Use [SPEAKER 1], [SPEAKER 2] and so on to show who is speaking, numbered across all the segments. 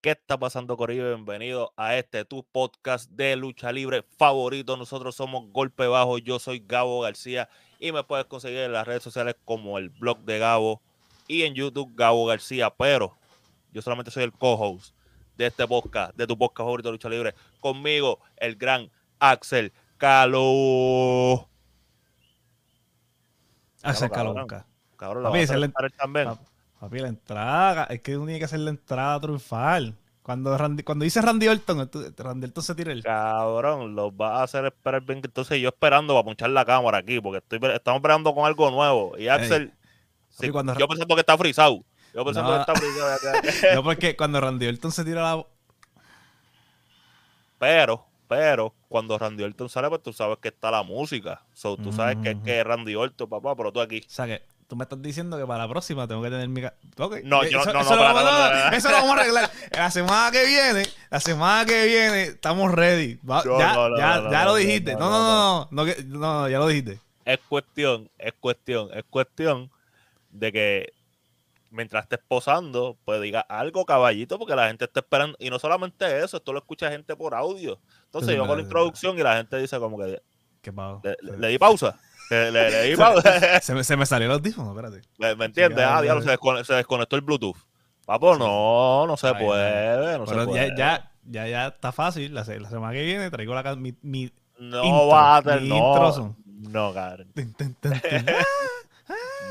[SPEAKER 1] ¿Qué está pasando, Corillo? Bienvenido a este tu podcast de lucha libre favorito. Nosotros somos Golpe Bajo. Yo soy Gabo García y me puedes conseguir en las redes sociales como el blog de Gabo y en YouTube Gabo García. Pero yo solamente soy el co-host de este podcast, de tu podcast favorito de lucha libre. Conmigo, el gran Axel Calo.
[SPEAKER 2] Calo
[SPEAKER 1] cabrón.
[SPEAKER 2] busca.
[SPEAKER 1] Cabrón, la
[SPEAKER 2] Papi,
[SPEAKER 1] vas a
[SPEAKER 2] la-
[SPEAKER 1] también.
[SPEAKER 2] Papi, entrada, es que uno tiene que hacer la entrada triunfal. Cuando, Randy- cuando dice Randy Orton, Randy Orton se tira el...
[SPEAKER 1] Cabrón, los vas a hacer esperar bien. Entonces yo esperando para punchar la cámara aquí, porque estoy, estamos esperando con algo nuevo. Y Axel, sí,
[SPEAKER 2] cuando-
[SPEAKER 1] yo pensando que está frisado. Yo pensando
[SPEAKER 2] No.
[SPEAKER 1] que está frisado.
[SPEAKER 2] No, porque cuando Randy Orton se tira la...
[SPEAKER 1] pero, pero, cuando Randy Orton sale, pues tú sabes que está la música. So, tú sabes que es que es Randy Orton, papá, pero tú aquí.
[SPEAKER 2] O sea que tú me estás diciendo que para la próxima tengo que tener mi... ca- Ok,
[SPEAKER 1] No, yo-
[SPEAKER 2] eso,
[SPEAKER 1] no,
[SPEAKER 2] lo vamos, no, eso lo vamos a arreglar. La semana que viene, la semana que viene, estamos ready. Va- ya
[SPEAKER 1] no,
[SPEAKER 2] ya, ya lo dijiste.
[SPEAKER 1] no,
[SPEAKER 2] No,
[SPEAKER 1] no,
[SPEAKER 2] no, no, ya lo dijiste.
[SPEAKER 1] Es cuestión, es cuestión, es cuestión de que mientras estés posando, pues diga algo caballito, porque la gente está esperando. Y no solamente eso, esto lo escucha gente por audio. Entonces
[SPEAKER 2] Es
[SPEAKER 1] yo
[SPEAKER 2] verdad,
[SPEAKER 1] la introducción y la gente dice como que
[SPEAKER 2] Qué
[SPEAKER 1] le, le- le di pausa. Le, di pausa.
[SPEAKER 2] Se me, se me salió el audífono, espérate.
[SPEAKER 1] ¿Me, entiendes? Ah, diablo, se, descone- se desconectó el Bluetooth. Papo, no, no se
[SPEAKER 2] Ay,
[SPEAKER 1] puede, no se
[SPEAKER 2] Pero
[SPEAKER 1] puede.
[SPEAKER 2] ya, ya, ya, ya está fácil. La, se- la semana que viene traigo la, mi, mi
[SPEAKER 1] no
[SPEAKER 2] intro,
[SPEAKER 1] va a tener,
[SPEAKER 2] mi
[SPEAKER 1] no,
[SPEAKER 2] intro
[SPEAKER 1] no, cabrón.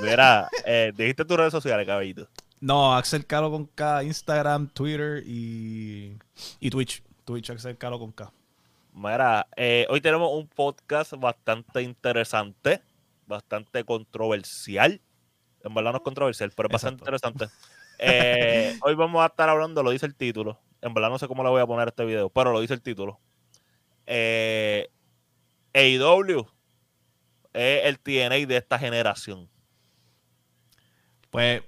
[SPEAKER 1] Mira, eh, dijiste tus redes sociales, caballito.
[SPEAKER 2] No, Axel Calo con K, Instagram, Twitter y, y Twitch. Twitch, Axel Calo con K.
[SPEAKER 1] Mira, eh, hoy tenemos un podcast bastante interesante, bastante controversial. En verdad no es controversial, pero es bastante interesante. Eh, hoy vamos a estar hablando, lo dice el título. En verdad no sé cómo le voy a poner a este video, pero lo dice el título. Eh, AEW es el TNA de esta generación.
[SPEAKER 2] Pues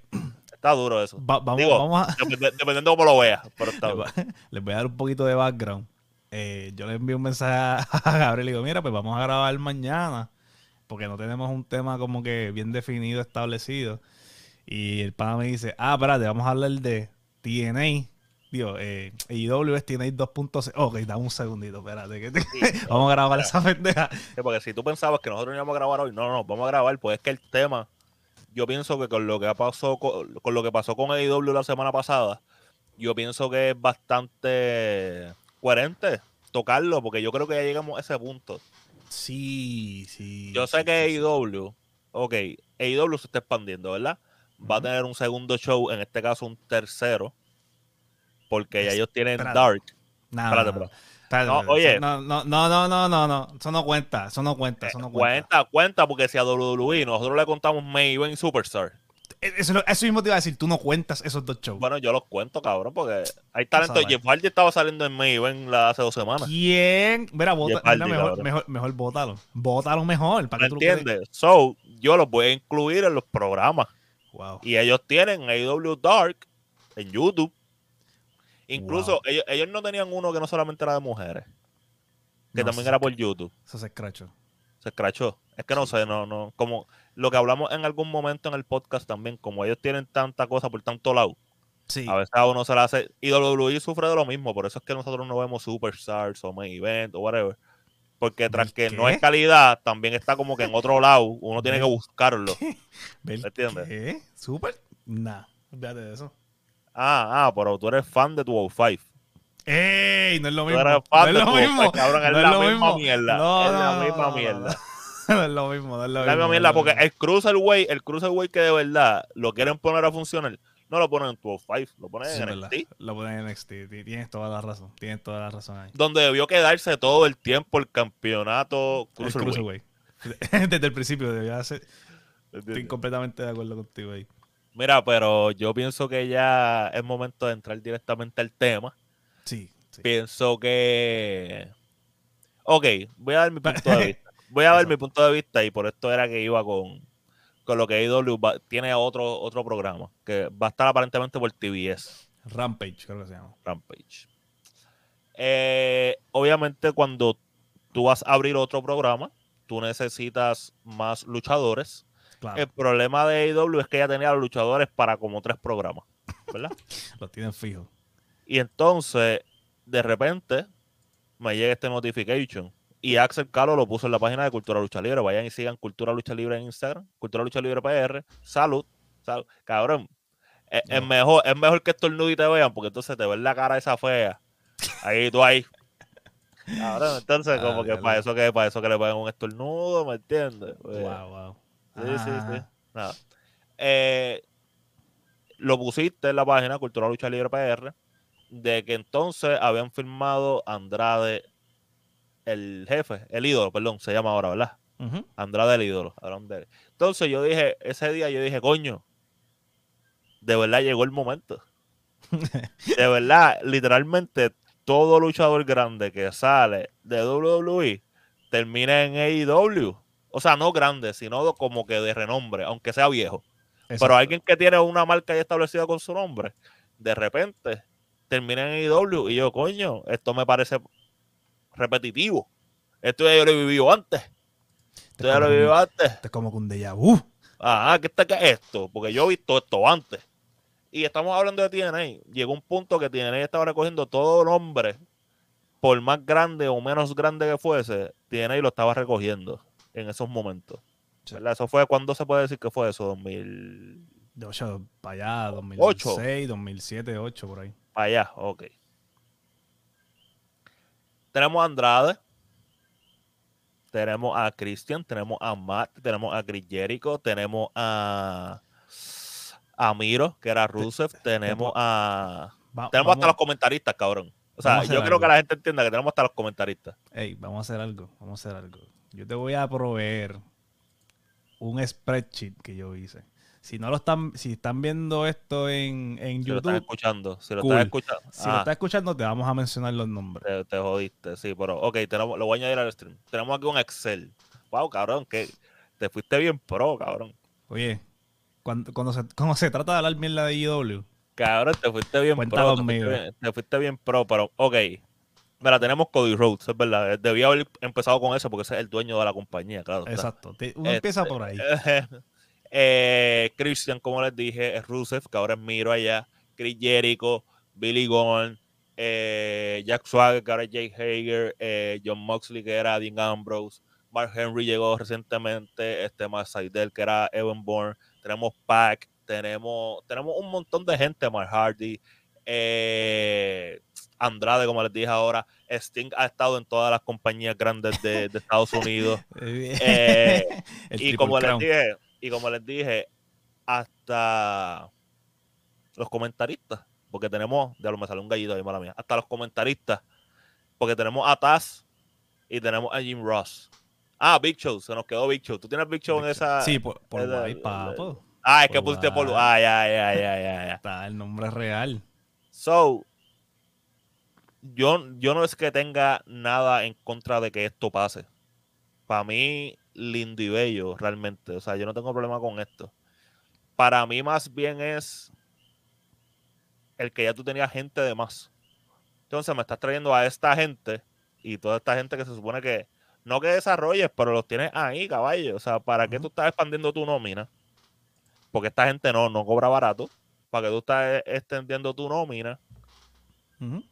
[SPEAKER 1] Está duro eso.
[SPEAKER 2] va- vamos,
[SPEAKER 1] Digo,
[SPEAKER 2] vamos a...
[SPEAKER 1] Dependiendo de cómo lo veas, pero está duro.
[SPEAKER 2] les voy a dar un poquito de background. Eh, yo le envío un mensaje a Gabriel y digo, mira, pues vamos a grabar mañana, porque no tenemos un tema como que bien definido, establecido. Y el pana me dice, ah, espérate, vamos a hablar de TNA. Digo, eh, AEW es TNA 2.0. Ok, dame un segundito, espérate. que te-
[SPEAKER 1] Sí,
[SPEAKER 2] vamos a grabar esa pendeja.
[SPEAKER 1] Sí, porque si tú pensabas que nosotros íbamos a grabar hoy, no, no, vamos a grabar, pues es que el tema, yo pienso que con lo que pasó con, con lo que pasó con AEW la semana pasada, yo pienso que es bastante coherente tocarlo, porque yo creo que ya llegamos a ese punto.
[SPEAKER 2] Sí, sí.
[SPEAKER 1] Yo sé
[SPEAKER 2] sí,
[SPEAKER 1] que
[SPEAKER 2] sí.
[SPEAKER 1] AEW, ok, AEW se está expandiendo, ¿verdad? Va a tener un segundo show, en este caso un tercero, porque ya ellos tienen. Dark. Espérate, espérate. No, oye.
[SPEAKER 2] No, no, no, no, no, no. Eso no cuenta. Eso no cuenta. Eso no cuenta.
[SPEAKER 1] cuenta, cuenta, porque si a WWE nosotros le contamos Maven y Superstar,
[SPEAKER 2] Eh, Eso, eso mismo te iba a decir. Tú no cuentas esos dos shows.
[SPEAKER 1] Bueno, yo los cuento, cabrón, porque hay talento. Jeff Hardy estaba saliendo en Maven la hace dos semanas.
[SPEAKER 2] ¿Quién? Mira,
[SPEAKER 1] Jeff Hardy,
[SPEAKER 2] mira, mejor, mejor, mejor bótalo. Bótalo mejor. ¿Para
[SPEAKER 1] ¿Me
[SPEAKER 2] que
[SPEAKER 1] entiendes? So, yo los voy a incluir en los programas.
[SPEAKER 2] Wow.
[SPEAKER 1] Y ellos tienen AEW Dark en YouTube. Incluso
[SPEAKER 2] Wow.
[SPEAKER 1] ellos, ellos no tenían uno que no solamente era de mujeres, que
[SPEAKER 2] No,
[SPEAKER 1] también era por YouTube.
[SPEAKER 2] Eso se escrachó.
[SPEAKER 1] Se escrachó. Es que no sé, no, no. Como lo que hablamos en algún momento en el podcast también, como ellos tienen tanta cosa por tanto lado,
[SPEAKER 2] Sí.
[SPEAKER 1] A veces a uno se le hace. Y WWE sufre de lo mismo. Por eso es que nosotros no vemos Superstars o Main Event o whatever. Porque tras
[SPEAKER 2] ¿Del
[SPEAKER 1] que no es calidad, también está como que en otro lado. Uno tiene que
[SPEAKER 2] ¿Del
[SPEAKER 1] buscarlo.
[SPEAKER 2] ¿Vel
[SPEAKER 1] ¿me entiendes?
[SPEAKER 2] ¿Qué? ¿Súper? Nah. Olvídate de eso.
[SPEAKER 1] Ah, ah, pero tú eres fan de 205.
[SPEAKER 2] ¡Ey! No es lo
[SPEAKER 1] Tú
[SPEAKER 2] mismo.
[SPEAKER 1] eres
[SPEAKER 2] No
[SPEAKER 1] fan
[SPEAKER 2] es
[SPEAKER 1] de 205,
[SPEAKER 2] mismo.
[SPEAKER 1] cabrón. Es
[SPEAKER 2] No
[SPEAKER 1] la misma
[SPEAKER 2] mismo.
[SPEAKER 1] mierda.
[SPEAKER 2] No,
[SPEAKER 1] es
[SPEAKER 2] no,
[SPEAKER 1] la
[SPEAKER 2] no,
[SPEAKER 1] misma
[SPEAKER 2] no, no,
[SPEAKER 1] mierda.
[SPEAKER 2] No es lo mismo. No es lo
[SPEAKER 1] la misma mierda.
[SPEAKER 2] no
[SPEAKER 1] Porque el Cruiserweight, el Cruiserweight que de verdad lo quieren poner a funcionar, no lo ponen en 205, lo ponen
[SPEAKER 2] Sí,
[SPEAKER 1] en
[SPEAKER 2] verdad.
[SPEAKER 1] NXT.
[SPEAKER 2] Lo ponen en NXT. Ti- Tienes toda la razón. Tienes toda la razón ahí.
[SPEAKER 1] Donde debió quedarse todo el tiempo el campeonato
[SPEAKER 2] El
[SPEAKER 1] Cruiserweight.
[SPEAKER 2] Cruiserweight. Desde el principio debía ser. Estoy completamente de acuerdo contigo ahí.
[SPEAKER 1] Mira, pero yo pienso que ya es momento de entrar directamente al tema.
[SPEAKER 2] Sí. sí.
[SPEAKER 1] Pienso que. Ok, voy a dar mi punto de vista. Voy a dar mi punto de vista y por esto era que iba con, con lo que va- tiene otro, otro programa que va a estar aparentemente por TBS,
[SPEAKER 2] Rampage, creo que se llama.
[SPEAKER 1] Rampage. Eh, obviamente, cuando tú vas a abrir otro programa, tú necesitas más luchadores
[SPEAKER 2] Claro,
[SPEAKER 1] El problema de AEW es que ella tenía a los luchadores para como tres programas, ¿verdad?
[SPEAKER 2] los tienen fijos.
[SPEAKER 1] y entonces, de repente, me llega este notification. Y Axel Calo lo puso en la página de Cultura Lucha Libre. Vayan y sigan Cultura Lucha Libre en Instagram. Cultura Lucha Libre PR. Salud. salud. Cabrón. Es, es
[SPEAKER 2] No.
[SPEAKER 1] mejor, es mejor que estornude y te vean, porque entonces te ven la cara esa fea. Ahí tú ahí. Cabrón, entonces,
[SPEAKER 2] Ah,
[SPEAKER 1] como que
[SPEAKER 2] diablo.
[SPEAKER 1] para eso que para eso que le peguen un estornudo, ¿me entiendes?
[SPEAKER 2] Wow, wow.
[SPEAKER 1] Sí, sí, sí.
[SPEAKER 2] Ah,
[SPEAKER 1] Nada. Eh, lo pusiste en la página Cultura Lucha Libre PR de que entonces habían firmado Andrade, el jefe, el ídolo, perdón, se llama ahora, ¿verdad? Andrade el ídolo. hablaron de él. Entonces yo dije, ese día yo dije, coño, de verdad llegó el momento. De verdad, literalmente todo luchador grande que sale de WWE termina en AEW. O sea, no grande, sino como que de renombre, aunque sea viejo. Pero alguien que tiene una marca ya establecida con su nombre, de repente termina en AEW y yo, coño, esto me parece repetitivo. Esto ya yo lo he vivido antes. Esto ya lo he vivido antes.
[SPEAKER 2] Esto es como que un déjà vu.
[SPEAKER 1] Ajá, ¿qué está que es esto? Porque yo he visto esto antes. Y estamos hablando de TNA. Llegó un punto que TNA estaba recogiendo todo nombre, por más grande o menos grande que fuese, TNA lo estaba recogiendo en esos momentos.
[SPEAKER 2] Sí.
[SPEAKER 1] Eso fue, ¿cuándo se puede decir que fue eso? 2000...
[SPEAKER 2] De 8 para allá, 2006, 2007, 2008, por ahí.
[SPEAKER 1] Para allá, ok. Tenemos a Andrade. Tenemos a Christian, tenemos a Matt, tenemos a Chris Jericho, tenemos a, a Miro, que era Rusev, tenemos a...
[SPEAKER 2] Va-
[SPEAKER 1] Tenemos hasta los comentaristas, cabrón. O sea, yo creo que la gente entienda que tenemos hasta los comentaristas.
[SPEAKER 2] ey, vamos a hacer algo, vamos a hacer algo. Yo te voy a proveer un spreadsheet que yo hice. Si no lo están, si están viendo esto en, en
[SPEAKER 1] Si lo están
[SPEAKER 2] YouTube,
[SPEAKER 1] escuchando, si lo
[SPEAKER 2] Cool.
[SPEAKER 1] están escuchando.
[SPEAKER 2] si lo
[SPEAKER 1] Ah,
[SPEAKER 2] estás escuchando, te vamos a mencionar los nombres.
[SPEAKER 1] te, te jodiste, sí, pero ok, tenemos, lo voy a añadir al stream. Tenemos aquí un Excel. Wow, cabrón, que te fuiste bien pro, cabrón.
[SPEAKER 2] Oye, cuando, cuando, se, cuando se trata de hablar mierda de IW,
[SPEAKER 1] Cabrón, te fuiste bien
[SPEAKER 2] Cuenta
[SPEAKER 1] pro. Te fuiste, bien, te fuiste bien pro, pero ok. Mira, tenemos Cody Rhodes, es verdad. Debía haber empezado con eso porque ese es el dueño de la compañía, claro.
[SPEAKER 2] exacto. uno
[SPEAKER 1] Este,
[SPEAKER 2] empieza por ahí.
[SPEAKER 1] Eh, Christian, como les dije, es Rusev, que ahora es Miro allá. Chris Jericho, Billy Gunn, eh, Jack Swagger, que ahora es Jake Hager, eh, John Moxley, que era Dean Ambrose. Mark Henry llegó recientemente, este Matt Seidel, que era Evan Bourne. Tenemos Pac, tenemos, tenemos un montón de gente, Mark Hardy, eh, Andrade, como les dije ahora. Sting ha estado en todas las compañías grandes de, de Estados Unidos. eh,
[SPEAKER 2] El
[SPEAKER 1] y como les dije, y como les dije, hasta los comentaristas, porque tenemos, ya lo me salió un gallito ahí, mala mía, hasta los comentaristas, porque tenemos a Taz y tenemos a Jim Ross. Ah, Big Show, se nos quedó Big Show. ¿Tú tienes Big Show en esa?
[SPEAKER 2] Sí, por, por
[SPEAKER 1] el-
[SPEAKER 2] guay, papo.
[SPEAKER 1] Ah, es que pusiste por. Ah, ya, ya, ya, ya, ya.
[SPEAKER 2] Está el nombre real.
[SPEAKER 1] So, yo, yo no es que tenga nada en contra de que esto pase. Para mí, lindo y bello, realmente. O sea, yo no tengo problema con esto. Para mí, más bien es el que ya tú tenías gente de más. Entonces, me estás trayendo a esta gente y toda esta gente que se supone que no que desarrolles, pero los tienes ahí, caballo. O sea, ¿para qué tú estás expandiendo tu nómina? Porque esta gente no, no cobra barato. Para que tú estás eh, extendiendo tu nómina
[SPEAKER 2] Ujú.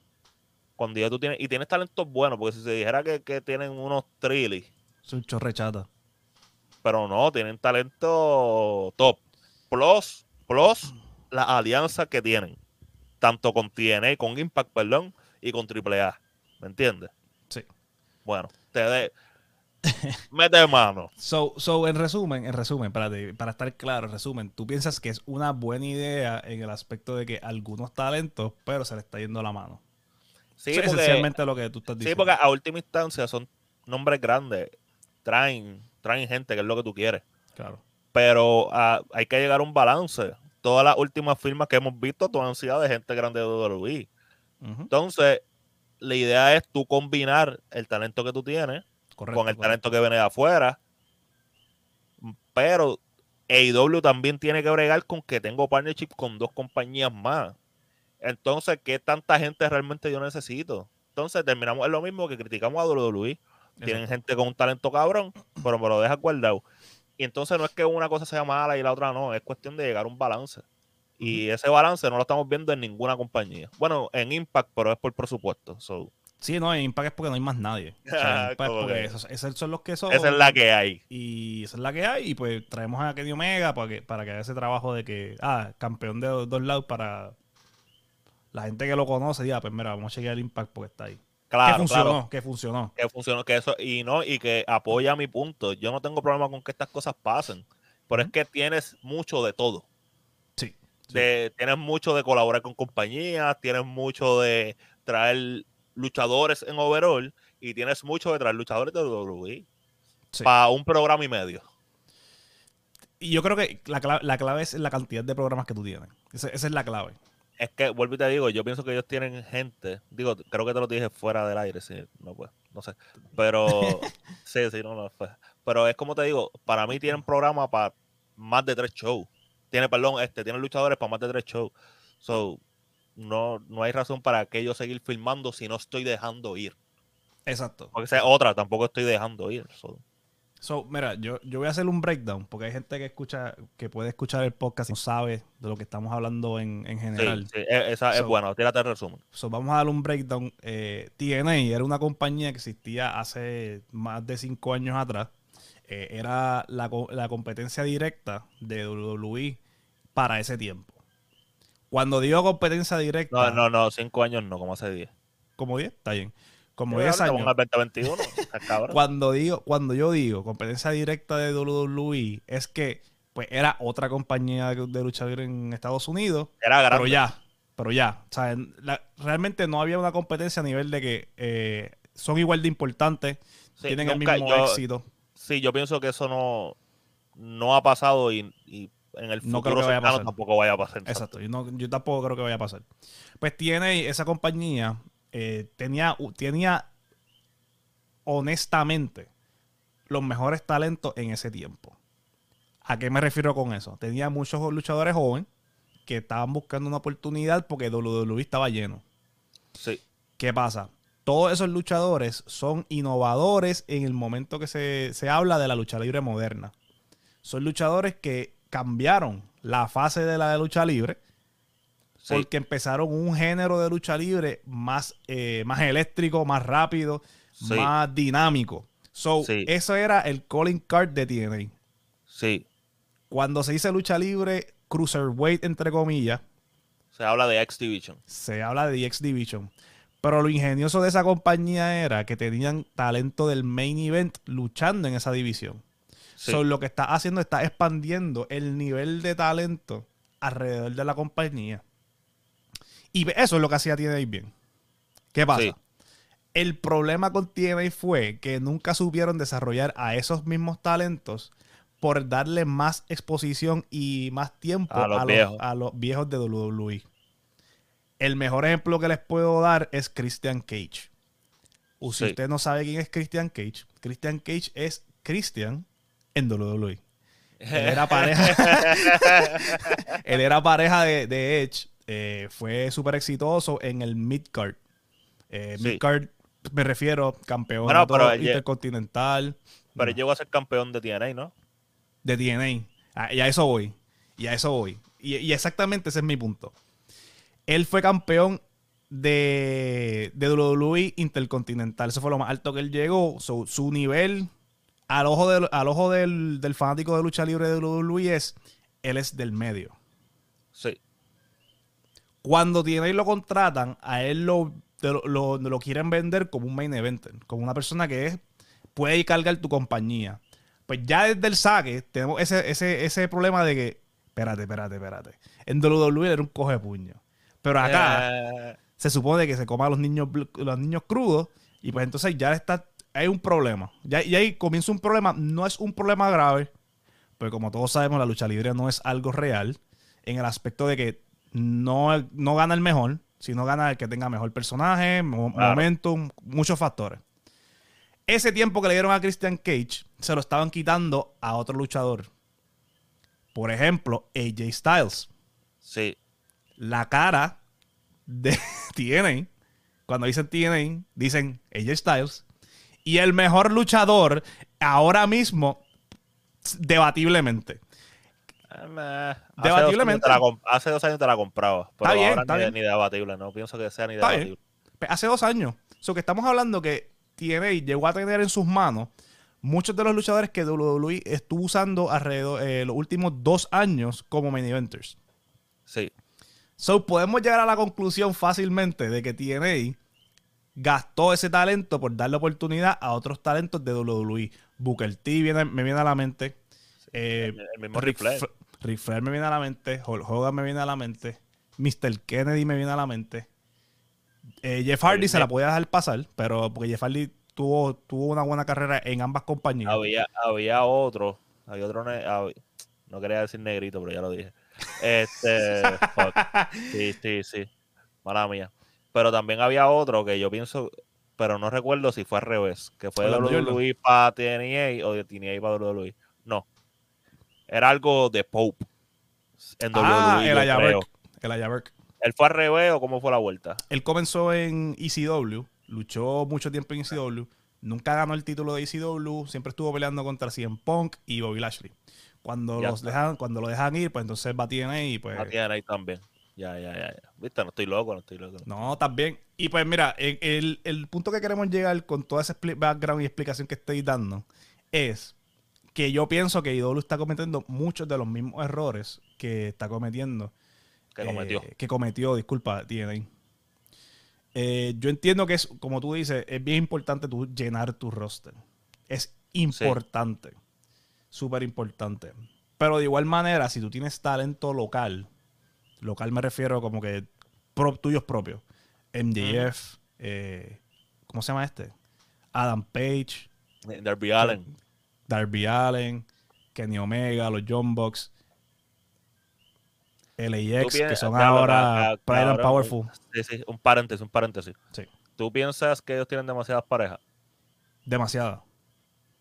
[SPEAKER 1] Cuando ya tú tienes, y tienes talentos buenos, porque si se dijera que, que tienen unos trillis,
[SPEAKER 2] Es un chorrechata.
[SPEAKER 1] pero no, tienen talento top. Plus, plus las alianzas que tienen, tanto con TNA, con Impact, perdón, y con AAA. ¿Me entiendes?
[SPEAKER 2] Sí.
[SPEAKER 1] Bueno, te de. Mete mano.
[SPEAKER 2] So, so, en resumen, en resumen, espérate, para estar claro, en resumen, tú piensas que es una buena idea en el aspecto de que algunos talentos, pero se le está yendo la mano.
[SPEAKER 1] Sí, porque,
[SPEAKER 2] esencialmente lo que tú estás
[SPEAKER 1] sí,
[SPEAKER 2] diciendo.
[SPEAKER 1] porque a última instancia son nombres grandes. Traen, traen gente, que es lo que tú quieres.
[SPEAKER 2] Claro.
[SPEAKER 1] pero ah, hay que llegar a un balance. Todas las últimas firmas que hemos visto todas han sido de gente grande de WWE. Entonces, la idea es tú combinar el talento que tú tienes
[SPEAKER 2] Correcto.
[SPEAKER 1] con el
[SPEAKER 2] correcto.
[SPEAKER 1] talento que viene de afuera. Pero AEW también tiene que bregar con que tengo partnership con dos compañías más. Entonces, ¿qué tanta gente realmente yo necesito? Entonces, terminamos en lo mismo que criticamos a WWE. Tienen
[SPEAKER 2] Exacto.
[SPEAKER 1] gente con un talento cabrón, pero me lo dejas guardado. Y entonces no es que una cosa sea mala y la otra no, es cuestión de llegar a un balance. Y ese balance no lo estamos viendo en ninguna compañía. Bueno, en Impact, pero es por presupuesto. So,
[SPEAKER 2] Sí, no, en Impact es porque no hay más nadie. O sea, Impact es porque
[SPEAKER 1] que-
[SPEAKER 2] esos, esos son los que son.
[SPEAKER 1] esa es la que hay.
[SPEAKER 2] Y esa es la que hay. Y pues traemos a Kenny Omega para que, para que haga ese trabajo de que, ah, campeón de dos lados para la gente que lo conoce. Diga, pues mira, vamos a chequear el Impact porque está ahí.
[SPEAKER 1] Claro,
[SPEAKER 2] que funcionó,
[SPEAKER 1] claro.
[SPEAKER 2] que funcionó.
[SPEAKER 1] Que funcionó, que eso, y no, y que apoya mi punto. Yo no tengo problema con que estas cosas pasen. Pero es que tienes mucho de todo.
[SPEAKER 2] Sí. sí.
[SPEAKER 1] De, tienes mucho de colaborar con compañías, tienes mucho de traer luchadores en overall y tienes mucho de traer luchadores de WWE
[SPEAKER 2] Sí.
[SPEAKER 1] para un programa y medio.
[SPEAKER 2] Y yo creo que la clave, la clave es la cantidad de programas que tú tienes. Esa, esa es la clave.
[SPEAKER 1] Es que, vuelvo y te digo, yo pienso que ellos tienen gente, digo, creo que te lo dije fuera del aire, sí, no pues, no sé, pero, sí, sí, no, no fue. Pero es como te digo, para mí tienen programa para más de tres shows. Tiene, perdón, este, tienen luchadores para más de tres shows. So, no, no hay razón para que yo seguir filmando si no estoy dejando ir.
[SPEAKER 2] Exacto.
[SPEAKER 1] Porque es otra, tampoco estoy dejando ir. So,
[SPEAKER 2] So, mira, yo, yo voy a hacer un breakdown porque hay gente que escucha, que puede escuchar el podcast y no sabe de lo que estamos hablando en, en
[SPEAKER 1] sí,
[SPEAKER 2] general.
[SPEAKER 1] sí, e- esa es bueno, tírate el resumen.
[SPEAKER 2] So, vamos a dar un breakdown. Eh, TNA era una compañía que existía hace más de cinco años atrás. Eh, era la, la competencia directa de WWE para ese tiempo. Cuando digo competencia directa,
[SPEAKER 1] No, no, no, cinco años no, como hace diez.
[SPEAKER 2] como 10, está bien. Como
[SPEAKER 1] Sí,
[SPEAKER 2] 10
[SPEAKER 1] ahorita
[SPEAKER 2] años.
[SPEAKER 1] ponga el 2021, está cabrón.
[SPEAKER 2] Cuando digo, cuando yo digo competencia directa de WWE, es que pues era otra compañía de lucha libre en Estados Unidos,
[SPEAKER 1] Era grande.
[SPEAKER 2] pero ya, pero ya. O sea, en la- realmente no había una competencia a nivel de que eh, son igual de importantes,
[SPEAKER 1] Sí,
[SPEAKER 2] tienen
[SPEAKER 1] nunca-
[SPEAKER 2] el mismo
[SPEAKER 1] yo-
[SPEAKER 2] éxito.
[SPEAKER 1] Sí, yo pienso que eso no, no ha pasado y, y en el
[SPEAKER 2] No creo
[SPEAKER 1] futuro
[SPEAKER 2] que vaya a pasar.
[SPEAKER 1] tampoco vaya a pasar.
[SPEAKER 2] Exacto, yo, no- yo tampoco creo que vaya a pasar. Pues tiene esa compañía, eh, tenía, tenía honestamente los mejores talentos en ese tiempo. ¿A qué me refiero con eso? Tenía muchos luchadores jóvenes que estaban buscando una oportunidad porque WWE estaba lleno.
[SPEAKER 1] Sí,
[SPEAKER 2] ¿Qué pasa? Todos esos luchadores son innovadores en el momento que se, se habla de la lucha libre moderna. Son luchadores que cambiaron la fase de la lucha libre
[SPEAKER 1] sí,
[SPEAKER 2] porque empezaron un género de lucha libre más, eh, más eléctrico, más rápido,
[SPEAKER 1] Sí.
[SPEAKER 2] más dinámico. So,
[SPEAKER 1] Sí.
[SPEAKER 2] eso era el calling card de TNA.
[SPEAKER 1] sí.
[SPEAKER 2] Cuando se dice lucha libre, cruiserweight, entre comillas,
[SPEAKER 1] Se habla de X Division.
[SPEAKER 2] se habla de X Division. Pero lo ingenioso de esa compañía era que tenían talento del main event luchando en esa división.
[SPEAKER 1] Sí,
[SPEAKER 2] So, lo que está haciendo está expandiendo el nivel de talento alrededor de la compañía. Y eso es lo que hacía TNA bien. ¿Qué pasa?
[SPEAKER 1] Sí.
[SPEAKER 2] El problema con TNA fue que nunca supieron desarrollar a esos mismos talentos por darle más exposición y más tiempo
[SPEAKER 1] A los
[SPEAKER 2] a,
[SPEAKER 1] viejos.
[SPEAKER 2] los, a los viejos de WWE. El mejor ejemplo que les puedo dar es Christian Cage. O si
[SPEAKER 1] Sí.
[SPEAKER 2] usted no sabe quién es Christian Cage, Christian Cage es Christian en WWE. Él era pareja. él era pareja de, de Edge. Eh, fue súper exitoso en el midcard. Eh,
[SPEAKER 1] Sí.
[SPEAKER 2] Midcard, me refiero, campeón
[SPEAKER 1] Bueno, pero él-
[SPEAKER 2] intercontinental
[SPEAKER 1] Pero
[SPEAKER 2] no,
[SPEAKER 1] llegó a ser campeón de TNA, ¿no?
[SPEAKER 2] de TNA. Ah, y a eso voy. Y a eso voy. Y, y exactamente ese es mi punto. Él fue campeón de, de WWE Intercontinental. Eso fue lo más alto que él llegó. So, su nivel al ojo, del, al ojo del, del fanático de lucha libre de WWE es, él es del medio.
[SPEAKER 1] Sí,
[SPEAKER 2] Cuando TNA lo contratan, a él lo, lo, lo- lo quieren vender como un main eventer, como una persona que es, puede cargar tu compañía. Pues ya desde el saque tenemos ese, ese, ese problema de que, espérate, espérate, espérate. En WWE era un coge puño. Pero acá
[SPEAKER 1] Eh,
[SPEAKER 2] se supone que se coma a los niños, los niños crudos y pues entonces ya está, hay un problema. Ya, y ahí comienza un problema, no es un problema grave, pero como todos sabemos la lucha libre no es algo real en el aspecto de que no, no gana el mejor, sino gana el que tenga mejor personaje, mo-
[SPEAKER 1] Claro.
[SPEAKER 2] momentum, muchos factores. Ese tiempo que le dieron a Christian Cage se lo estaban quitando a otro luchador. Por ejemplo, AJ Styles
[SPEAKER 1] sí,
[SPEAKER 2] la cara de TNA, cuando dicen TNA, dicen AJ Styles. Y el mejor luchador ahora mismo, Debatiblemente.
[SPEAKER 1] Eh. Hace
[SPEAKER 2] Debatiblemente.
[SPEAKER 1] dos años te la comp- Hace dos años te la compraba. Pero
[SPEAKER 2] Está bien,
[SPEAKER 1] ahora
[SPEAKER 2] está
[SPEAKER 1] ni,
[SPEAKER 2] bien.
[SPEAKER 1] ni debatible. No pienso que sea ni
[SPEAKER 2] Está
[SPEAKER 1] debatible.
[SPEAKER 2] Pues Hace dos años. So que estamos hablando que TNA llegó a tener en sus manos muchos de los luchadores que WWE estuvo usando alrededor eh, los últimos dos años como main eventers.
[SPEAKER 1] Sí.
[SPEAKER 2] So podemos llegar a la conclusión fácilmente de que TNA gastó ese talento por darle oportunidad a otros talentos de WWE. Booker T viene- me viene a la mente. Eh,
[SPEAKER 1] El, el mismo
[SPEAKER 2] Ric
[SPEAKER 1] Ric Flair.
[SPEAKER 2] Fla- Ric Flair me viene a la mente. Hulk Hogan me viene a la mente. Mr. Kennedy me viene a la mente. Eh, Jeff Hardy se la podía dejar pasar, pero porque Jeff Hardy tuvo, tuvo una buena carrera en ambas compañías.
[SPEAKER 1] Había, había otro. Había otro. no quería decir negrito, pero ya lo dije. Este. fuck. Sí, sí, sí. Mala mía. Pero también había otro que yo pienso. Pero no recuerdo si fue al revés. Que fue de. WWE para TNA o de TNA para WWE. Era algo de Pope. En
[SPEAKER 2] ah,
[SPEAKER 1] WWE.
[SPEAKER 2] el
[SPEAKER 1] yo
[SPEAKER 2] Aya
[SPEAKER 1] creo.
[SPEAKER 2] Burke. El Aya Burke.
[SPEAKER 1] ¿Él fue al revés o cómo fue la vuelta?
[SPEAKER 2] Él comenzó en ECW, luchó mucho tiempo en ECW, nunca ganó el título de ECW, siempre estuvo peleando contra CM Punk y Bobby Lashley. Cuando,
[SPEAKER 1] Ya
[SPEAKER 2] los
[SPEAKER 1] está.
[SPEAKER 2] dejan, cuando lo dejan ir, pues entonces va a TNA y pues...
[SPEAKER 1] A TNA también. Ya, ya, ya, ya. Viste, no estoy loco, no estoy loco.
[SPEAKER 2] No, también. Y pues mira, el, el- punto que queremos llegar con toda esa background y explicación que estoy dando es que yo pienso que IW está cometiendo muchos de los mismos errores que está cometiendo.
[SPEAKER 1] Que
[SPEAKER 2] eh,
[SPEAKER 1] cometió.
[SPEAKER 2] que cometió, disculpa, TNA. Eh, yo entiendo que es, como tú dices, es bien importante tú llenar tu roster. Es importante. Súper importante. Pero de igual manera, si tú tienes talento local, local me refiero como que pro- tuyos propios. MJF, eh, ¿cómo se llama este? Adam Page,
[SPEAKER 1] Darby Allen.
[SPEAKER 2] Darby Allen, Kenny Omega, los John Box, LAX, que son ahora
[SPEAKER 1] ah,
[SPEAKER 2] Pride and Powerful.
[SPEAKER 1] Sí, sí, un paréntesis, un paréntesis.
[SPEAKER 2] Sí,
[SPEAKER 1] ¿Tú piensas que ellos tienen demasiadas parejas?
[SPEAKER 2] demasiado.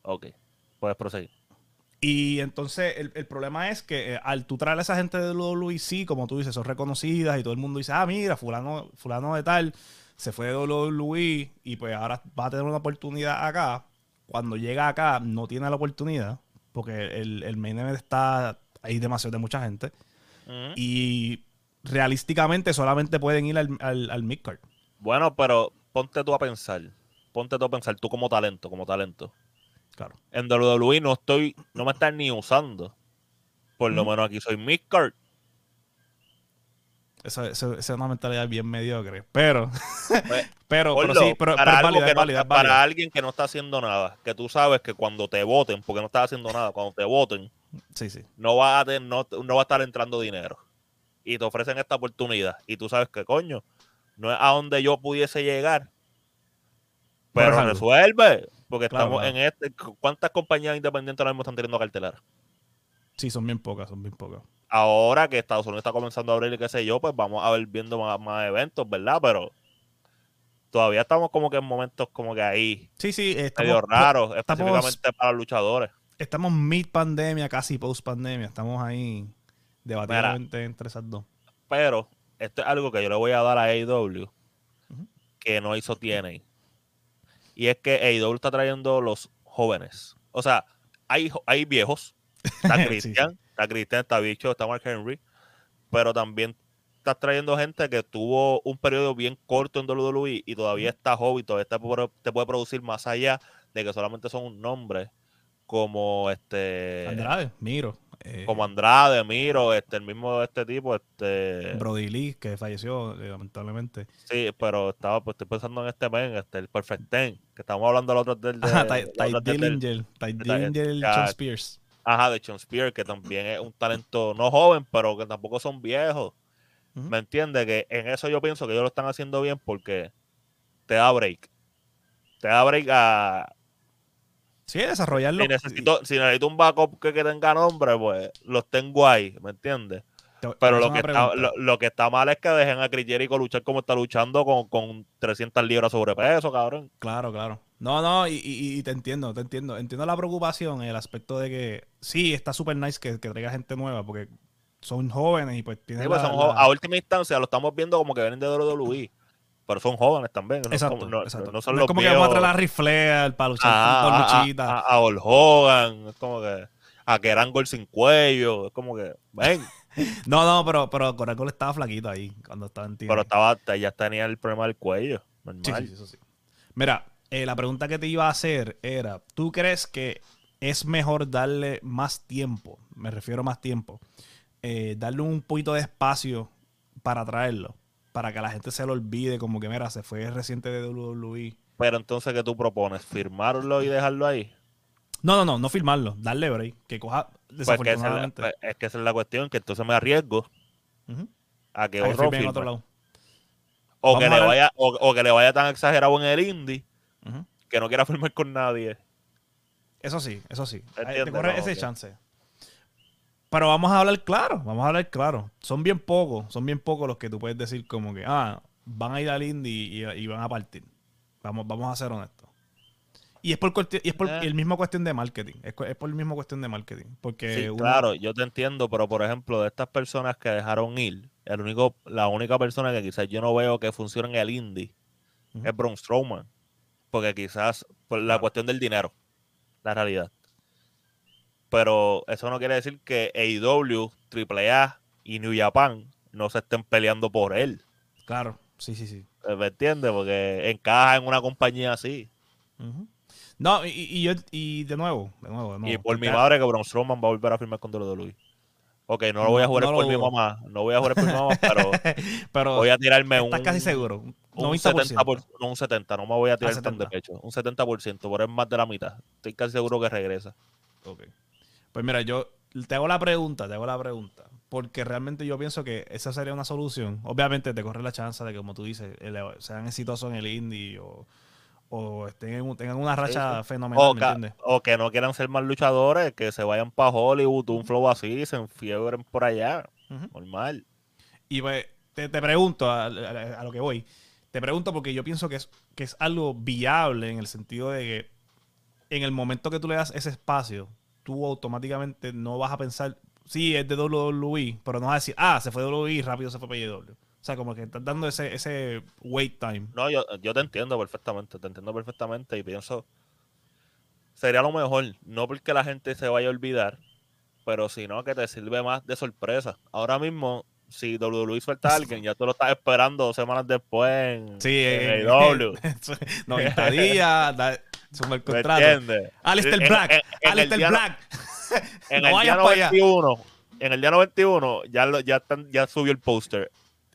[SPEAKER 1] Ok, puedes proseguir.
[SPEAKER 2] Y entonces el, el problema es que eh, al tú traer a esa gente de WWE, sí, como tú dices, son reconocidas y todo el mundo dice, ah, mira, fulano, fulano de tal se fue de WWE y pues ahora va a tener una oportunidad acá. Cuando llega acá no tiene la oportunidad porque el, el main event está ahí demasiado de mucha gente y realísticamente solamente pueden ir al, al, al midcard.
[SPEAKER 1] Bueno, pero ponte tú a pensar. Ponte tú a pensar, tú como talento, como talento.
[SPEAKER 2] Claro.
[SPEAKER 1] En WWE no estoy, no me están ni usando. Por lo menos aquí soy midcard.
[SPEAKER 2] Eso, eso- esa es una mentalidad bien mediocre. Pero,
[SPEAKER 1] Pues,
[SPEAKER 2] pero, pero sí, pero,
[SPEAKER 1] para,
[SPEAKER 2] pero válida,
[SPEAKER 1] no-
[SPEAKER 2] válida, válida.
[SPEAKER 1] alguien que no está haciendo nada, que tú sabes que cuando te voten, porque no estás haciendo nada, cuando te voten,
[SPEAKER 2] Sí, sí.
[SPEAKER 1] no va a no, no va a estar entrando dinero. Y te ofrecen esta oportunidad. Y tú sabes que coño, no es a donde yo pudiese llegar.
[SPEAKER 2] Pero
[SPEAKER 1] Pero resuelve. Porque
[SPEAKER 2] Claro,
[SPEAKER 1] estamos
[SPEAKER 2] claro.
[SPEAKER 1] en este. ¿Cuántas compañías independientes ahora mismo están teniendo cartelera?
[SPEAKER 2] Sí, son bien pocas, son bien pocas.
[SPEAKER 1] Ahora que Estados Unidos está comenzando a abrir y qué sé yo, pues vamos a ver viendo más, más eventos, ¿verdad? Pero todavía estamos como que en momentos como que ahí,
[SPEAKER 2] Sí, sí,
[SPEAKER 1] medio
[SPEAKER 2] estamos,
[SPEAKER 1] raros,
[SPEAKER 2] estamos-
[SPEAKER 1] específicamente para los luchadores.
[SPEAKER 2] estamos mid pandemia, casi post pandemia. Estamos ahí debatiblemente entre esas dos.
[SPEAKER 1] Pero esto es algo que yo le voy a dar a AEW
[SPEAKER 2] Ujú.
[SPEAKER 1] que no hizo TNA. Y es que AEW está trayendo los jóvenes. O sea, hay, hay viejos. Está
[SPEAKER 2] Sí,
[SPEAKER 1] Christian, está Christian, está Bicho, está Mark Henry. Pero también estás trayendo gente que tuvo un periodo bien corto en WWE y todavía está joven, todavía te puede, te puede producir más allá de que solamente son un nombre como este
[SPEAKER 2] Andrade, Miro. eh,
[SPEAKER 1] como Andrade, Miro, este, el mismo este tipo, este
[SPEAKER 2] Brody Lee, que falleció, eh, lamentablemente.
[SPEAKER 1] Sí, pero estaba, pues estoy pensando en este men, este, el Perfect Ten, que estamos hablando los otros del de,
[SPEAKER 2] Ty
[SPEAKER 1] del- del-
[SPEAKER 2] Dillinger, Ty
[SPEAKER 1] de-
[SPEAKER 2] Dillinger. Sean Spears.
[SPEAKER 1] Ajá, de Sean Spear, que también es un talento no joven, pero que tampoco son viejos. ¿Me entiendes? Que en eso yo pienso que ellos lo están haciendo bien porque te da break. Te da break a...
[SPEAKER 2] Sí, desarrollarlo.
[SPEAKER 1] Si necesito, si necesito un backup que, que tenga nombre, pues los tengo ahí, ¿me entiendes? Pero lo que, está, lo, lo que está mal es que dejen a Chris Jericho luchar como está luchando con, con 300 libras sobrepeso, cabrón.
[SPEAKER 2] Claro, claro. No, no, y, y- y te entiendo, te entiendo. Entiendo la preocupación, el aspecto de que sí, está súper nice que, que traiga gente nueva, porque son jóvenes y pues tienen
[SPEAKER 1] Sí, pues
[SPEAKER 2] la-
[SPEAKER 1] son
[SPEAKER 2] la-
[SPEAKER 1] jo- A última instancia lo estamos viendo como que vienen de WWE, pero son jóvenes también.
[SPEAKER 2] Exacto,
[SPEAKER 1] no,
[SPEAKER 2] exacto.
[SPEAKER 1] no son
[SPEAKER 2] No
[SPEAKER 1] los
[SPEAKER 2] es como que vamos a traer a Riflea para luchar
[SPEAKER 1] Ajá,
[SPEAKER 2] con
[SPEAKER 1] a,
[SPEAKER 2] dos
[SPEAKER 1] a- a- Hogan, es como que a que eran gol sin cuello. Es como que, ven.
[SPEAKER 2] No, no, pero, pero Coracle estaba flaquito ahí cuando estaba en TNA.
[SPEAKER 1] Pero estaba, ya tenía el problema del cuello.
[SPEAKER 2] Sí,
[SPEAKER 1] Normal.
[SPEAKER 2] sí, eso sí. Mira, eh, la pregunta que te iba a hacer era, ¿tú crees que es mejor darle más tiempo? Me refiero a más tiempo. eh, darle un poquito de espacio para traerlo. Para que la gente se lo olvide, como que, mira, se fue reciente de WWE.
[SPEAKER 1] Pero entonces, ¿qué tú propones? ¿Firmarlo y dejarlo ahí?
[SPEAKER 2] No, no, no, no firmarlo. Darle break. Que coja,
[SPEAKER 1] Pues que esa es, la,
[SPEAKER 2] desafortunadamente.
[SPEAKER 1] pues es que esa es la cuestión, que entonces me arriesgo a que
[SPEAKER 2] a que
[SPEAKER 1] otro
[SPEAKER 2] firme en
[SPEAKER 1] firme.
[SPEAKER 2] otro lado.
[SPEAKER 1] O,
[SPEAKER 2] Vamos
[SPEAKER 1] que le vaya, o, o que le vaya tan exagerado en el indie Que no quiera firmar con nadie.
[SPEAKER 2] Eso sí, eso sí. Te corre
[SPEAKER 1] no,
[SPEAKER 2] ese chance. Pero vamos a hablar claro, vamos a hablar claro. Son bien pocos, son bien pocos los que tú puedes decir como que, ah, van a ir al indie y, y van a partir. Vamos, vamos a ser honestos. Y es por, y es por
[SPEAKER 1] Eh.
[SPEAKER 2] el mismo cuestión de marketing. Es, por el mismo cuestión de marketing. Porque
[SPEAKER 1] Sí,
[SPEAKER 2] uno-
[SPEAKER 1] claro, yo te entiendo, pero por ejemplo, de estas personas que dejaron ir, el único, la única persona que quizás yo no veo que funcione en el indie es Braun Strowman. Porque quizás por la cuestión del dinero, la realidad. Pero eso no quiere decir que AEW, AAA y New Japan no se estén peleando por él.
[SPEAKER 2] Claro, sí, sí, sí.
[SPEAKER 1] ¿Me entiendes? Porque encaja en una compañía así.
[SPEAKER 2] No, y, y yo, y de nuevo, de nuevo, de nuevo.
[SPEAKER 1] y por mi madre que Braun Strowman va a volver a firmar con WWE. Ok, no lo voy a jugar
[SPEAKER 2] no
[SPEAKER 1] por mi mamá. No voy a jugar por mi mamá, pero
[SPEAKER 2] Pero
[SPEAKER 1] voy a tirarme un,
[SPEAKER 2] estás casi seguro. Un
[SPEAKER 1] un
[SPEAKER 2] 90%.
[SPEAKER 1] 70%, por- no un 70, no me voy a tirar tan de
[SPEAKER 2] 70.
[SPEAKER 1] pecho. Un 70%, por es más de la mitad. Estoy casi seguro que regresa.
[SPEAKER 2] Ok. Pues mira, yo te hago la pregunta, te hago la pregunta. Porque realmente yo pienso que esa sería una solución. Obviamente te corre la chance de que, como tú dices, ele- sean exitosos en el indie o, o estén tengan una racha fenomenal,
[SPEAKER 1] O,
[SPEAKER 2] ¿me
[SPEAKER 1] ca-
[SPEAKER 2] entiendes?
[SPEAKER 1] o que no quieran ser más luchadores, que se vayan para Hollywood, un flow así, se enfiebren por allá. Normal.
[SPEAKER 2] Y pues te, te pregunto, a, a- a lo que voy, te pregunto porque yo pienso que es, que es algo viable en el sentido de que en el momento que tú le das ese espacio, tú automáticamente no vas a pensar, sí, es de WWE, pero no vas a decir, ah, se fue de WWE rápido se fue para AEW. O sea, como que estás dando ese, ese wait time.
[SPEAKER 1] No, yo, yo te entiendo perfectamente, te entiendo perfectamente y pienso, sería lo mejor, no porque la gente se vaya a olvidar, pero sino que te sirve más de sorpresa. Ahora mismo, si WWE suelta a alguien, ya tú lo estás esperando dos semanas después en,
[SPEAKER 2] Sí,
[SPEAKER 1] en
[SPEAKER 2] eh,
[SPEAKER 1] AEW.
[SPEAKER 2] 90 días, da, suma el
[SPEAKER 1] ¿Me
[SPEAKER 2] contrato.
[SPEAKER 1] entiendes?
[SPEAKER 2] Alistair Black,
[SPEAKER 1] en- en el
[SPEAKER 2] Alistair
[SPEAKER 1] día-
[SPEAKER 2] Black.
[SPEAKER 1] En el día
[SPEAKER 2] pa' allá.
[SPEAKER 1] 91, en el día 91, ya, lo, ya, están- ya subió el póster.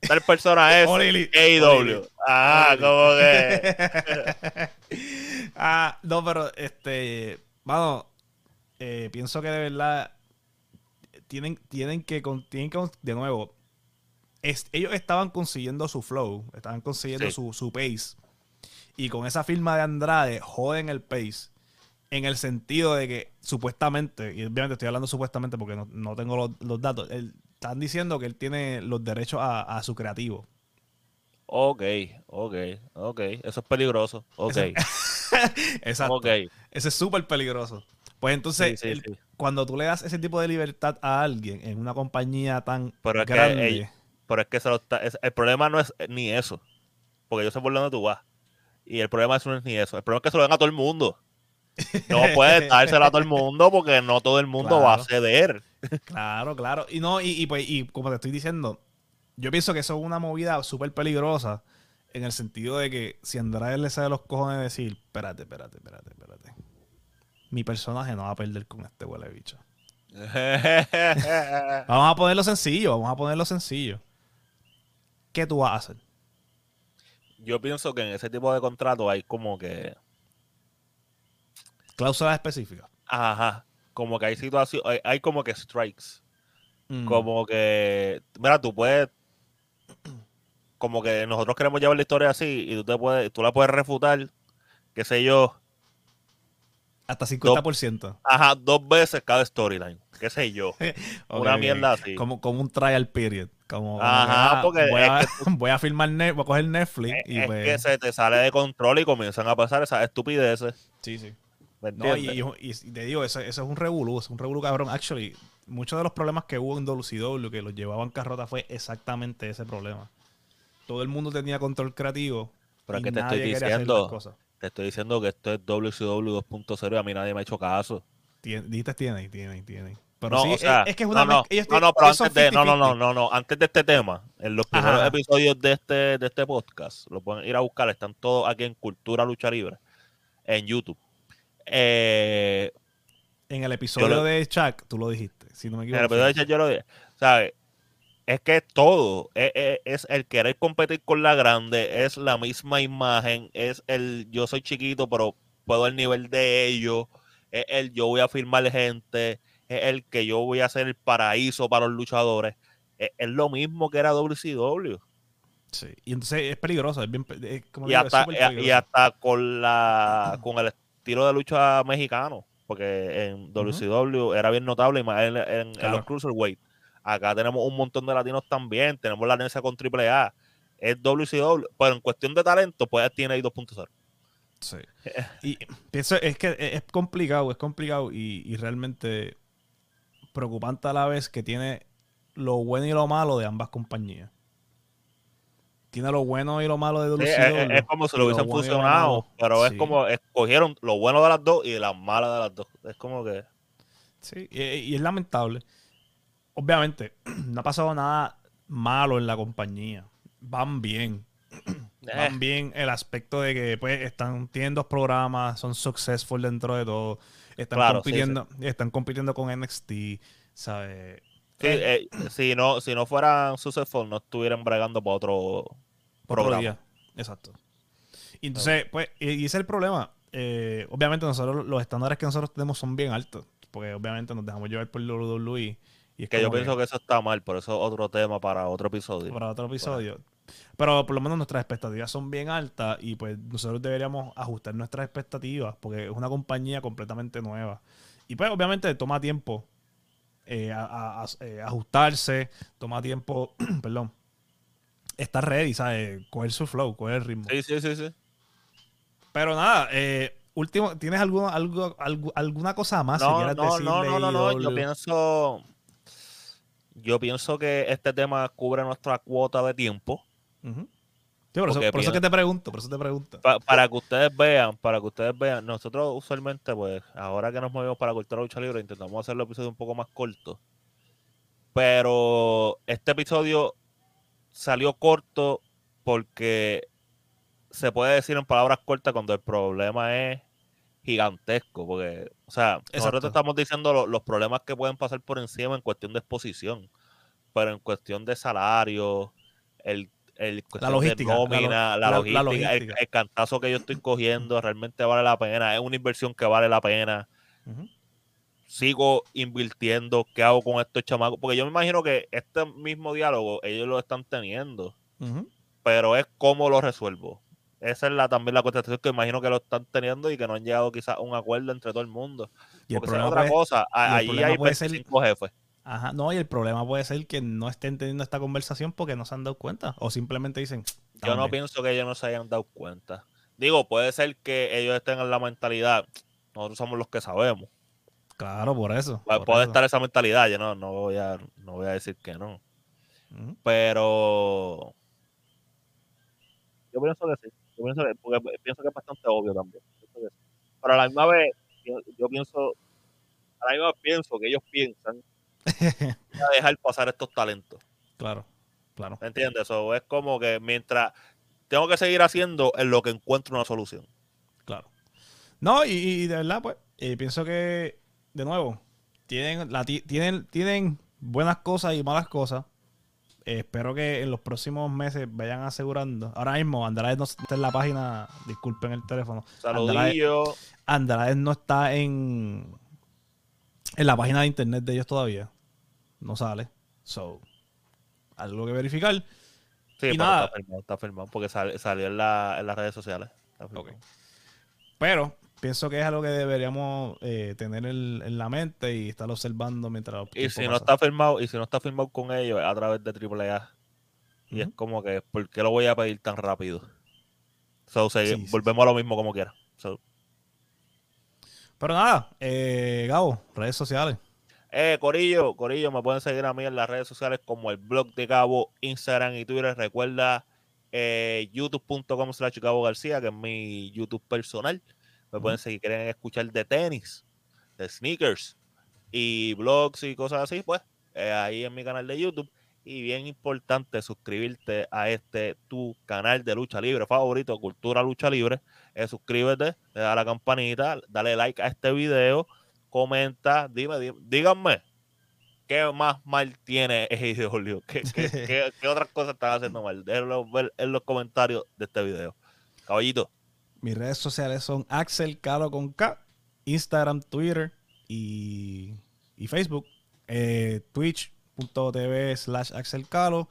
[SPEAKER 1] Tal persona es. AEW. Ah, como que.
[SPEAKER 2] ah, no, pero este, vamos, eh, pienso que de verdad tienen, tienen que, tienen que, de nuevo, es- ellos estaban consiguiendo su flow, estaban consiguiendo
[SPEAKER 1] Sí.
[SPEAKER 2] su, su pace. Y con esa firma de Andrade, joden el pace. En el sentido de que supuestamente, y obviamente estoy hablando supuestamente porque no, no tengo los, los datos, él- están diciendo que él tiene los derechos a, a su creativo.
[SPEAKER 1] Ok, ok, ok. Eso es peligroso. Ok,
[SPEAKER 2] Exacto. Ese es súper peligroso. Pues entonces,
[SPEAKER 1] Sí, sí,
[SPEAKER 2] el-
[SPEAKER 1] sí.
[SPEAKER 2] cuando tú le das ese tipo de libertad a alguien en una compañía tan
[SPEAKER 1] Pero es que Pero es que se lo está- es- el problema no es ni eso. Porque yo sé por dónde tú vas. Y el problema eso no es ni eso. El problema es que se lo den a todo el mundo. No puedes dárselo a todo el mundo porque no todo el mundo va a ceder.
[SPEAKER 2] Claro, claro. Y no, y, y pues, y como te estoy diciendo, yo pienso que eso es una movida súper peligrosa en el sentido de que si Andrade le sale los cojones de decir, espérate, espérate, espérate, espérate. Mi personaje no va a perder con este huele bicho. Vamos a ponerlo sencillo, vamos a ponerlo sencillo. ¿Qué tú vas a hacer?
[SPEAKER 1] yo pienso que en ese tipo de contrato hay como que.
[SPEAKER 2] Cláusulas específicas.
[SPEAKER 1] Ajá. Como que hay situaciones. Hay, hay como que strikes.
[SPEAKER 2] Mm.
[SPEAKER 1] Como que. Mira, tú puedes. Como que nosotros queremos llevar la historia así y tú te puedes, tú la puedes refutar, qué sé yo,
[SPEAKER 2] Hasta 50%.
[SPEAKER 1] ajá, dos veces cada storyline, qué sé yo. Una mierda así.
[SPEAKER 2] Como, como un trial period. Como, como
[SPEAKER 1] Ajá,
[SPEAKER 2] que, ah,
[SPEAKER 1] porque
[SPEAKER 2] voy, a,
[SPEAKER 1] es
[SPEAKER 2] voy a filmar Net- voy a coger Netflix
[SPEAKER 1] Es,
[SPEAKER 2] y
[SPEAKER 1] es
[SPEAKER 2] pues.
[SPEAKER 1] que se te sale de control y comienzan a pasar esas estupideces.
[SPEAKER 2] Sí, sí.
[SPEAKER 1] ¿Me
[SPEAKER 2] No, y, te digo, eso, eso es un revolú, es un revolú cabrón. Actually, muchos de los problemas que hubo en WCW que los llevaban carrota fue exactamente ese problema. Todo el mundo tenía control creativo.
[SPEAKER 1] Pero
[SPEAKER 2] y
[SPEAKER 1] es que te
[SPEAKER 2] nadie
[SPEAKER 1] estoy diciendo-. Te estoy diciendo que esto es WCW 2.0 y a mí nadie me ha hecho caso.
[SPEAKER 2] Tien- Dijiste tiene, tiene, tiene. Pero
[SPEAKER 1] No,
[SPEAKER 2] sí,
[SPEAKER 1] o sea,
[SPEAKER 2] es, es que es una
[SPEAKER 1] no, no,
[SPEAKER 2] ellos
[SPEAKER 1] no, no, pero antes de, no, no, no,
[SPEAKER 2] 50-50.
[SPEAKER 1] no, no, antes de este tema, en los primeros
[SPEAKER 2] Ajá.
[SPEAKER 1] episodios de este, de este podcast, lo pueden ir a buscar, están todos aquí en Cultura Lucha Libre, en YouTube. Eh,
[SPEAKER 2] En el episodio
[SPEAKER 1] lo-
[SPEAKER 2] de Chuck, tú lo dijiste, si no me
[SPEAKER 1] en
[SPEAKER 2] equivoco.
[SPEAKER 1] el episodio de Chat yo lo dije, ¿sabes? Es que todo es, es- es el querer competir con la grande, es la misma imagen, es el yo soy chiquito, pero puedo al nivel de ellos, es el yo voy a firmar gente, es el que yo voy a hacer el paraíso para los luchadores. Es, es lo mismo que era WCW.
[SPEAKER 2] Sí. Y entonces es peligroso, es bien, como
[SPEAKER 1] Y
[SPEAKER 2] digo,
[SPEAKER 1] hasta,
[SPEAKER 2] súper
[SPEAKER 1] y- hasta con la con el estilo de lucha mexicano, porque en WCW era bien notable y más en, en- en
[SPEAKER 2] Claro.
[SPEAKER 1] los Cruiserweight. Acá tenemos un montón de latinos también, tenemos la alianza con AAA. Es WCW, pero en cuestión de talento, pues tiene ahí 2.0.
[SPEAKER 2] Sí. Y pienso, es que es complicado, es complicado y, y realmente preocupante a la vez que tiene lo bueno y lo malo de ambas compañías. Tiene lo bueno y lo malo de
[SPEAKER 1] Sí,
[SPEAKER 2] WCW.
[SPEAKER 1] es, como si lo hubiesen
[SPEAKER 2] bueno
[SPEAKER 1] fusionado, pero es
[SPEAKER 2] Sí.
[SPEAKER 1] como escogieron lo bueno de las dos y las malas de las dos. Es como que.
[SPEAKER 2] Sí, y, y es lamentable. Obviamente, no ha pasado nada malo en la compañía. Van bien.
[SPEAKER 1] eh,
[SPEAKER 2] Van bien el aspecto de que pues están tienen dos programas, son successful dentro de todo. Están
[SPEAKER 1] Claro, sí,
[SPEAKER 2] compitiendo, están compitiendo con NXT, ¿sabes?
[SPEAKER 1] sí, eh, si, no, si no fueran successful, no estuvieran bregando para Otro programa.
[SPEAKER 2] día. Exacto. Y entonces, pues, y ese es el problema. Eh, obviamente, nosotros, los estándares que nosotros tenemos son bien altos. Porque obviamente nos dejamos llevar por WWE. Y es
[SPEAKER 1] Que yo pienso que eso está mal, por eso es otro tema para otro episodio.
[SPEAKER 2] para otro episodio. Pero por lo menos nuestras expectativas son bien altas y pues nosotros deberíamos ajustar nuestras expectativas porque es una compañía completamente nueva. Y pues obviamente toma tiempo eh, a- a- a- eh, ajustarse, toma tiempo, perdón, estar ready, ¿sabes? Coger su flow, coger el ritmo.
[SPEAKER 1] Sí, sí, sí, sí.
[SPEAKER 2] Pero nada, eh, último, ¿tienes alguna, algo, algo- alguna cosa más que
[SPEAKER 1] No,
[SPEAKER 2] quieras
[SPEAKER 1] no, no, no, no, no, Yo
[SPEAKER 2] AEW?
[SPEAKER 1] pienso. Yo pienso que este tema cubre nuestra cuota de tiempo.
[SPEAKER 2] Sí, por eso, por eso que te pregunto, por eso te pregunto.
[SPEAKER 1] Pa- para que ustedes vean, para que ustedes vean, nosotros usualmente, pues, ahora que nos movemos para cultura lucha libre, intentamos hacer los episodios un poco más cortos. Pero este episodio salió corto porque se puede decir en palabras cortas cuando el problema es gigantesco. Porque, o sea,
[SPEAKER 2] Exacto.
[SPEAKER 1] nosotros te estamos diciendo lo- los problemas que pueden pasar por encima en cuestión de exposición, pero en cuestión de salario, el, el cuestión
[SPEAKER 2] logística, la
[SPEAKER 1] de
[SPEAKER 2] lo-
[SPEAKER 1] nómina, la,
[SPEAKER 2] la- la
[SPEAKER 1] logística, el-
[SPEAKER 2] logística.
[SPEAKER 1] El, cantazo que yo estoy cogiendo realmente vale la pena, es una inversión que vale la pena. Sigo invirtiendo, ¿qué hago con estos chamacos? Porque yo me imagino que este mismo diálogo ellos lo están teniendo, pero es cómo lo resuelvo. Esa es la, también la contestación que imagino que lo están teniendo y que no han llegado quizás a un acuerdo entre todo el mundo.
[SPEAKER 2] Y
[SPEAKER 1] Porque es otra
[SPEAKER 2] puede-
[SPEAKER 1] cosa,
[SPEAKER 2] problema
[SPEAKER 1] hay
[SPEAKER 2] puede ser-
[SPEAKER 1] 25 jefes.
[SPEAKER 2] Ajá, no, y el problema puede ser que no estén teniendo esta conversación porque no se han dado cuenta. O simplemente dicen.
[SPEAKER 1] Yo
[SPEAKER 2] "Estamos
[SPEAKER 1] no
[SPEAKER 2] bien".
[SPEAKER 1] pienso que ellos no se hayan dado cuenta. Digo, puede ser que ellos estén en la mentalidad, nosotros somos los que sabemos.
[SPEAKER 2] Claro, por eso. Por
[SPEAKER 1] Puede
[SPEAKER 2] eso.
[SPEAKER 1] estar esa mentalidad, yo no, no, voy a, no voy a decir que no. Pero yo pienso que sí. Yo pienso que, porque pienso que es bastante obvio también. Pienso que sí. Pero a la misma vez, yo, yo pienso, a la misma vez pienso que ellos piensan a dejar pasar estos talentos.
[SPEAKER 2] Claro, claro.
[SPEAKER 1] ¿Me entiendes? Eso es como que mientras tengo que seguir haciendo en lo que encuentro una solución.
[SPEAKER 2] Claro. No, y, y de verdad, pues, eh, pienso que, de nuevo, tienen, la, ti- tienen, tienen buenas cosas y malas cosas. Eh, espero que en los próximos meses vayan asegurando. Ahora mismo, Andrade no está en la página, disculpen el teléfono. Andrade,
[SPEAKER 1] Saludillo.
[SPEAKER 2] Andrade no está en, en la página de internet de ellos todavía. No sale. So, algo que verificar.
[SPEAKER 1] Sí,
[SPEAKER 2] y
[SPEAKER 1] pero
[SPEAKER 2] nada.
[SPEAKER 1] está firmado, está firmado porque sal- salió en, la- en las redes sociales. Está firmado.
[SPEAKER 2] Ok. Pero pienso que es algo que deberíamos eh, tener en, en la mente y estar observando mientras
[SPEAKER 1] Y si no está firmado, y si no está firmado con ellos a través de AAA. Y es como que, ¿por qué lo voy a pedir tan rápido? So, segui-
[SPEAKER 2] Sí, sí,
[SPEAKER 1] volvemos a lo mismo como quiera. So,
[SPEAKER 2] Pero nada, eh, Gabo, redes sociales.
[SPEAKER 1] eh, Corillo, Corillo, me pueden seguir a mí en las redes sociales como el blog de Cabo, Instagram y Twitter. Recuerda eh, youtube.com slash Gabo García, que es mi YouTube personal. Me pueden seguir, quieren escuchar de tenis. de sneakers y blogs y cosas así, pues eh, ahí en mi canal de YouTube. Y bien importante suscribirte a este tu canal de lucha libre favorito, Cultura Lucha Libre. Eh, suscríbete, le da la campanita, dale like a este video, comenta, dime, dí- díganme qué más mal tiene AEW, qué, qué, qué- qué otras cosas están haciendo mal. Déjenlo ver en los comentarios de este video. Caballito,
[SPEAKER 2] Mis redes sociales son Axel Calo con K, Instagram, Twitter y, y Facebook. Eh, Twitch.tv slash Axel Calo.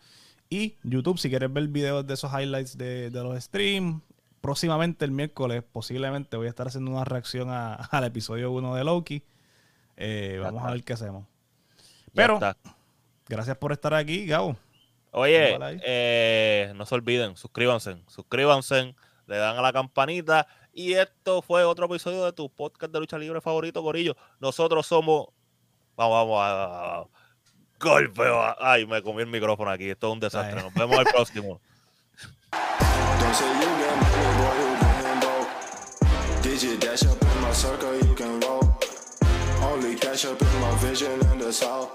[SPEAKER 2] Y YouTube, si quieres ver videos de esos highlights de, de los streams. Próximamente el miércoles, posiblemente voy a estar haciendo una reacción a- al episodio 1 de Loki. Eh, vamos a ver qué hacemos. Pero, gracias por estar aquí, Gabo.
[SPEAKER 1] Oye, eh, no se olviden, suscríbanse, suscríbanse, le dan a la campanita. Y esto fue otro episodio de tu podcast de lucha libre favorito, Corillo. Nosotros somos. Vamos, vamos, vamos, vamos. Golpe. va- Ay, me comí el micrófono aquí. Esto es un desastre.
[SPEAKER 2] Ay.
[SPEAKER 1] Nos vemos el próximo.
[SPEAKER 3] Don't say you get money, boy, you getting broke. Did you dash up in my circle? You can roll. Only cash up in my vision in the south.